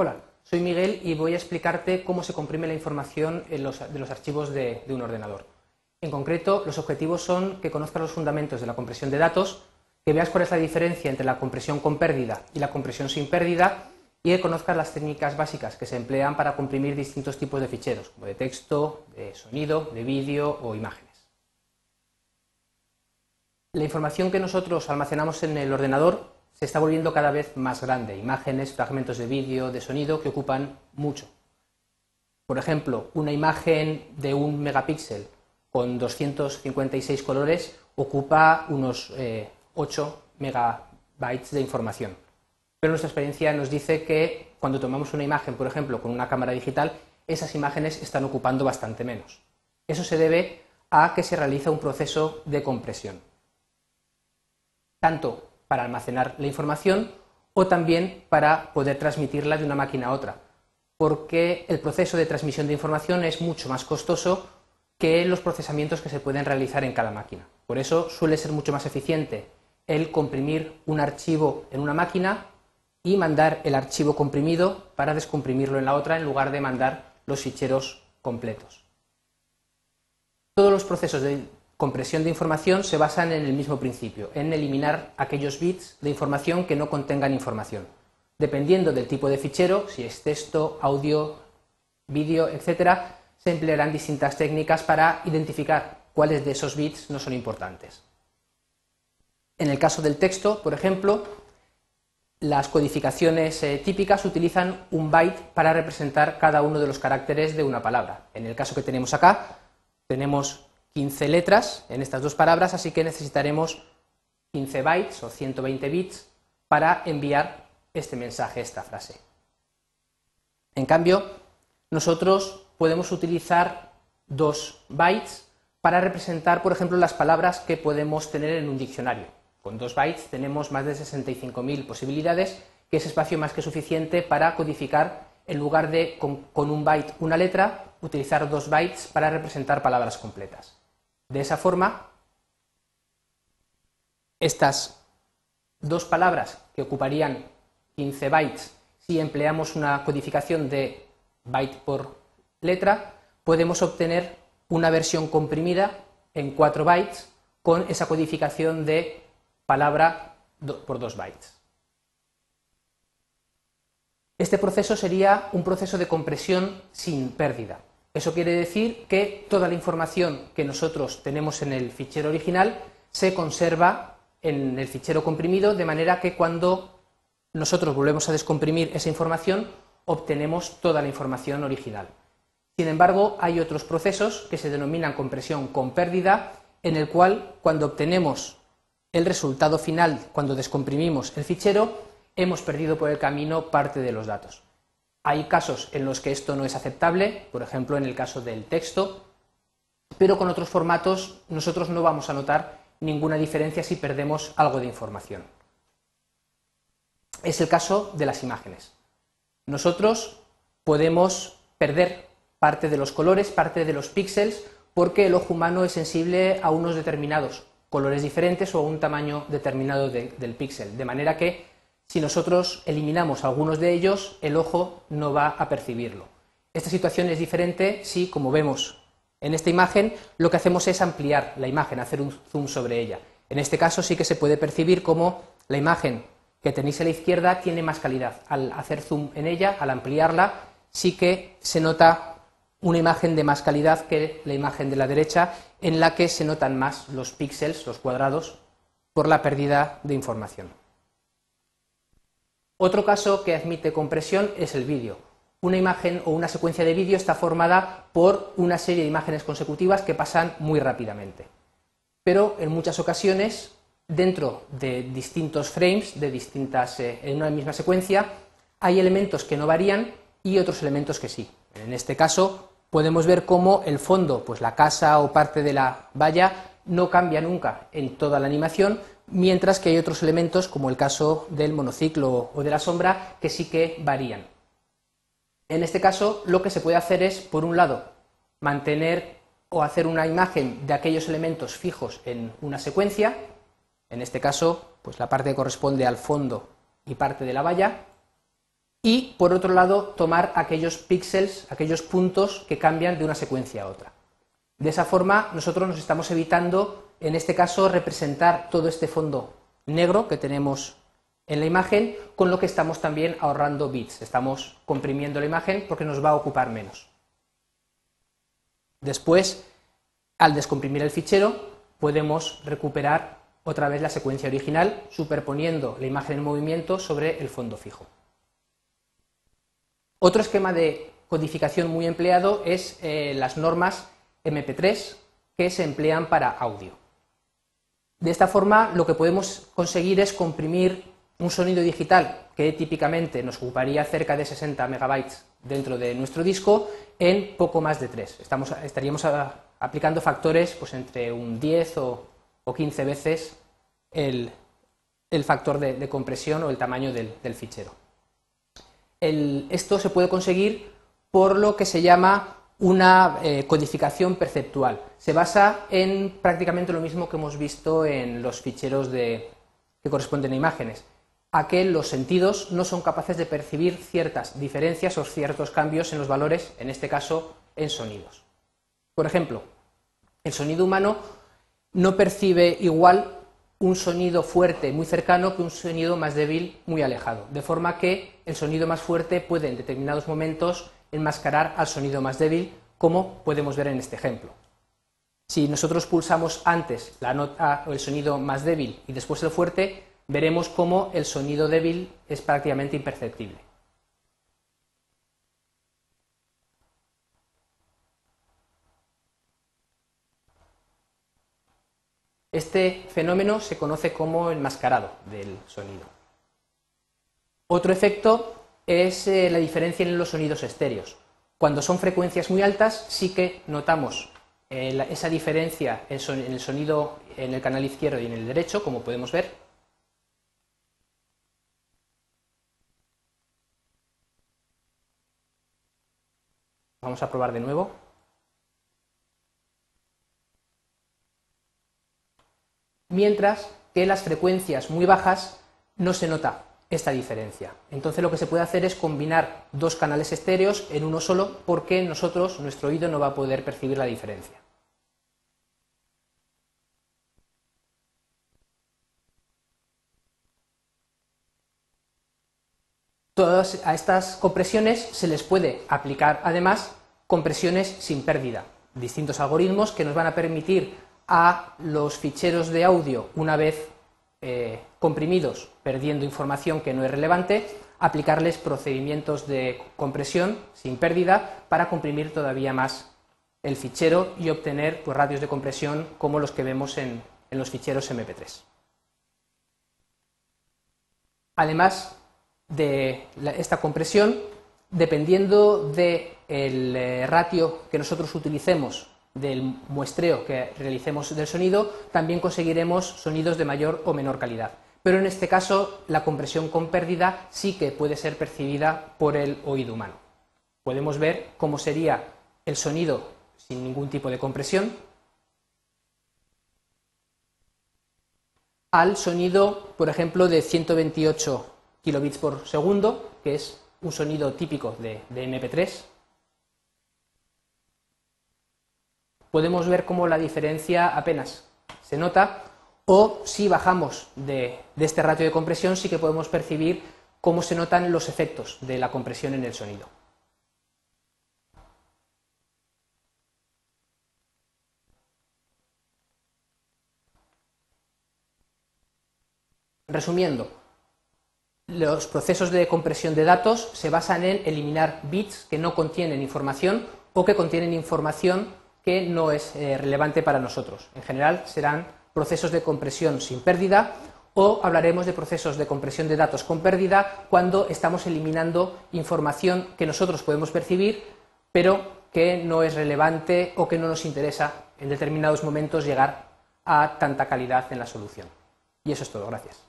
Hola, soy Miguel y voy a explicarte cómo se comprime la información de los archivos de, un ordenador. En concreto, los objetivos son que conozcas los fundamentos de la compresión de datos, que veas cuál es la diferencia entre la compresión con pérdida y la compresión sin pérdida y que conozcas las técnicas básicas que se emplean para comprimir distintos tipos de ficheros, como de texto, de sonido, de vídeo o imágenes. La información que nosotros almacenamos en el ordenador se está volviendo cada vez más grande. Imágenes, fragmentos de vídeo, de sonido que ocupan mucho. Por ejemplo, una imagen de un megapíxel con 256 colores ocupa unos 8 eh, megabytes de información. Pero nuestra experiencia nos dice que cuando tomamos una imagen, por ejemplo, con una cámara digital, esas imágenes están ocupando bastante menos. Eso se debe a que se realiza un proceso de compresión tanto para almacenar la información o también para poder transmitirla de una máquina a otra, porque el proceso de transmisión de información es mucho más costoso que los procesamientos que se pueden realizar en cada máquina. Por eso suele ser mucho más eficiente el comprimir un archivo en una máquina y mandar el archivo comprimido para descomprimirlo en la otra en lugar de mandar los ficheros completos. Todos los procesos de compresión de información se basan en el mismo principio, en eliminar aquellos bits de información que no contengan información. Dependiendo del tipo de fichero, si es texto, audio, vídeo, etc., se emplearán distintas técnicas para identificar cuáles de esos bits no son importantes. En el caso del texto, por ejemplo, las codificaciones eh, típicas utilizan un byte para representar cada uno de los caracteres de una palabra. En el caso que tenemos acá, tenemos 15 letras en estas dos palabras, así que necesitaremos 15 bytes o 120 bits para enviar este mensaje, esta frase. En cambio, nosotros podemos utilizar dos bytes para representar, por ejemplo, las palabras que podemos tener en un diccionario. Con dos bytes tenemos más de 65.000 posibilidades, que es espacio más que suficiente para codificar, en lugar de con un byte una letra, utilizar dos bytes para representar palabras completas. De esa forma, estas dos palabras que ocuparían 15 bytes si empleamos una codificación de byte por letra, podemos obtener una versión comprimida en 4 bytes con esa codificación de palabra por 2 bytes. Este proceso sería un proceso de compresión sin pérdida. Eso quiere decir que toda la información que nosotros tenemos en el fichero original se conserva en el fichero comprimido, de manera que cuando nosotros volvemos a descomprimir esa información, obtenemos toda la información original. Sin embargo, hay otros procesos que se denominan compresión con pérdida, en el cual cuando obtenemos el resultado final, cuando descomprimimos el fichero, hemos perdido por el camino parte de los datos. Hay casos en los que esto no es aceptable, por ejemplo en el caso del texto, pero con otros formatos nosotros no vamos a notar ninguna diferencia si perdemos algo de información. Es el caso de las imágenes. Nosotros podemos perder parte de los colores, parte de los píxeles, porque el ojo humano es sensible a unos determinados colores diferentes o a un tamaño determinado del píxel, de manera que si nosotros eliminamos algunos de ellos, el ojo no va a percibirlo. Esta situación es diferente si, como vemos en esta imagen, lo que hacemos es ampliar la imagen, hacer un zoom sobre ella. En este caso sí que se puede percibir como la imagen que tenéis a la izquierda tiene más calidad. Al hacer zoom en ella, al ampliarla, sí que se nota una imagen de más calidad que la imagen de la derecha, en la que se notan más los píxeles, los cuadrados, por la pérdida de información. Otro caso que admite compresión es el vídeo. Una imagen o una secuencia de vídeo está formada por una serie de imágenes consecutivas que pasan muy rápidamente. Pero en muchas ocasiones, dentro de distintos frames, de distintas, eh, en una misma secuencia, hay elementos que no varían y otros elementos que sí. En este caso, podemos ver cómo el fondo, pues la casa o parte de la valla, no cambia nunca en toda la animación, mientras que hay otros elementos, como el caso del monociclo o de la sombra, que sí que varían. En este caso, lo que se puede hacer es, por un lado, mantener o hacer una imagen de aquellos elementos fijos en una secuencia, en este caso, pues la parte que corresponde al fondo y parte de la valla, y, por otro lado, tomar aquellos píxeles, aquellos puntos que cambian de una secuencia a otra. De esa forma, nosotros nos estamos evitando, en este caso, representar todo este fondo negro que tenemos en la imagen, con lo que estamos también ahorrando bits. Estamos comprimiendo la imagen porque nos va a ocupar menos. Después, al descomprimir el fichero, podemos recuperar otra vez la secuencia original, superponiendo la imagen en movimiento sobre el fondo fijo. Otro esquema de codificación muy empleado es eh, las normas MP3 que se emplean para audio. De esta forma, lo que podemos conseguir es comprimir un sonido digital que típicamente nos ocuparía cerca de 60 megabytes dentro de nuestro disco en poco más de 3. estaríamos aplicando factores pues, entre un 10 o, 15 veces el, factor de, compresión o el tamaño del, fichero. esto se puede conseguir por lo que se llama una eh, codificación perceptual. Se basa en prácticamente lo mismo que hemos visto en los ficheros que corresponden a imágenes a que los sentidos no son capaces de percibir ciertas diferencias o ciertos cambios en los valores, en este caso en sonidos. Por ejemplo, el sonido humano no percibe igual un sonido fuerte muy cercano que un sonido más débil muy alejado, de forma que el sonido más fuerte puede en determinados momentos enmascarar al sonido más débil, como podemos ver en este ejemplo. Si nosotros pulsamos antes la nota o el sonido más débil y después el fuerte, veremos cómo el sonido débil es prácticamente imperceptible. Este fenómeno se conoce como enmascarado del sonido. Otro efecto es eh, la diferencia en los sonidos estéreos. Cuando son frecuencias muy altas sí que notamos eh, esa diferencia en el sonido en el canal izquierdo y en el derecho, como podemos ver, Vamos a probar de nuevo. Mientras que las frecuencias muy bajas no se nota esta diferencia. Entonces lo que se puede hacer es combinar dos canales estéreos en uno solo porque nosotros, nuestro oído, no va a poder percibir la diferencia. Todas a estas compresiones se les puede aplicar además compresiones sin pérdida, distintos algoritmos que nos van a permitir a los ficheros de audio, una vez eh, comprimidos, perdiendo información que no es relevante, aplicarles procedimientos de compresión sin pérdida para comprimir todavía más el fichero y obtener pues, radios de compresión como los que vemos en los ficheros MP3. Además, de esta compresión, dependiendo del eh, ratio que nosotros utilicemos del muestreo que realicemos del sonido, también conseguiremos sonidos de mayor o menor calidad. Pero en este caso, la compresión con pérdida sí que puede ser percibida por el oído humano. Podemos ver cómo sería el sonido sin ningún tipo de compresión al sonido, por ejemplo, de 128 kilobits por segundo, que es un sonido típico de, MP3. Podemos ver cómo la diferencia apenas se nota, o si bajamos de, este ratio de compresión, sí que podemos percibir cómo se notan los efectos de la compresión en el sonido. Resumiendo, los procesos de compresión de datos se basan en eliminar bits que no contienen información o que contienen información que no es eh, relevante para nosotros. En general serán procesos de compresión sin pérdida o hablaremos de procesos de compresión de datos con pérdida cuando estamos eliminando información que nosotros podemos percibir pero que no es relevante o que no nos interesa en determinados momentos llegar a tanta calidad en la solución. Y eso es todo. Gracias.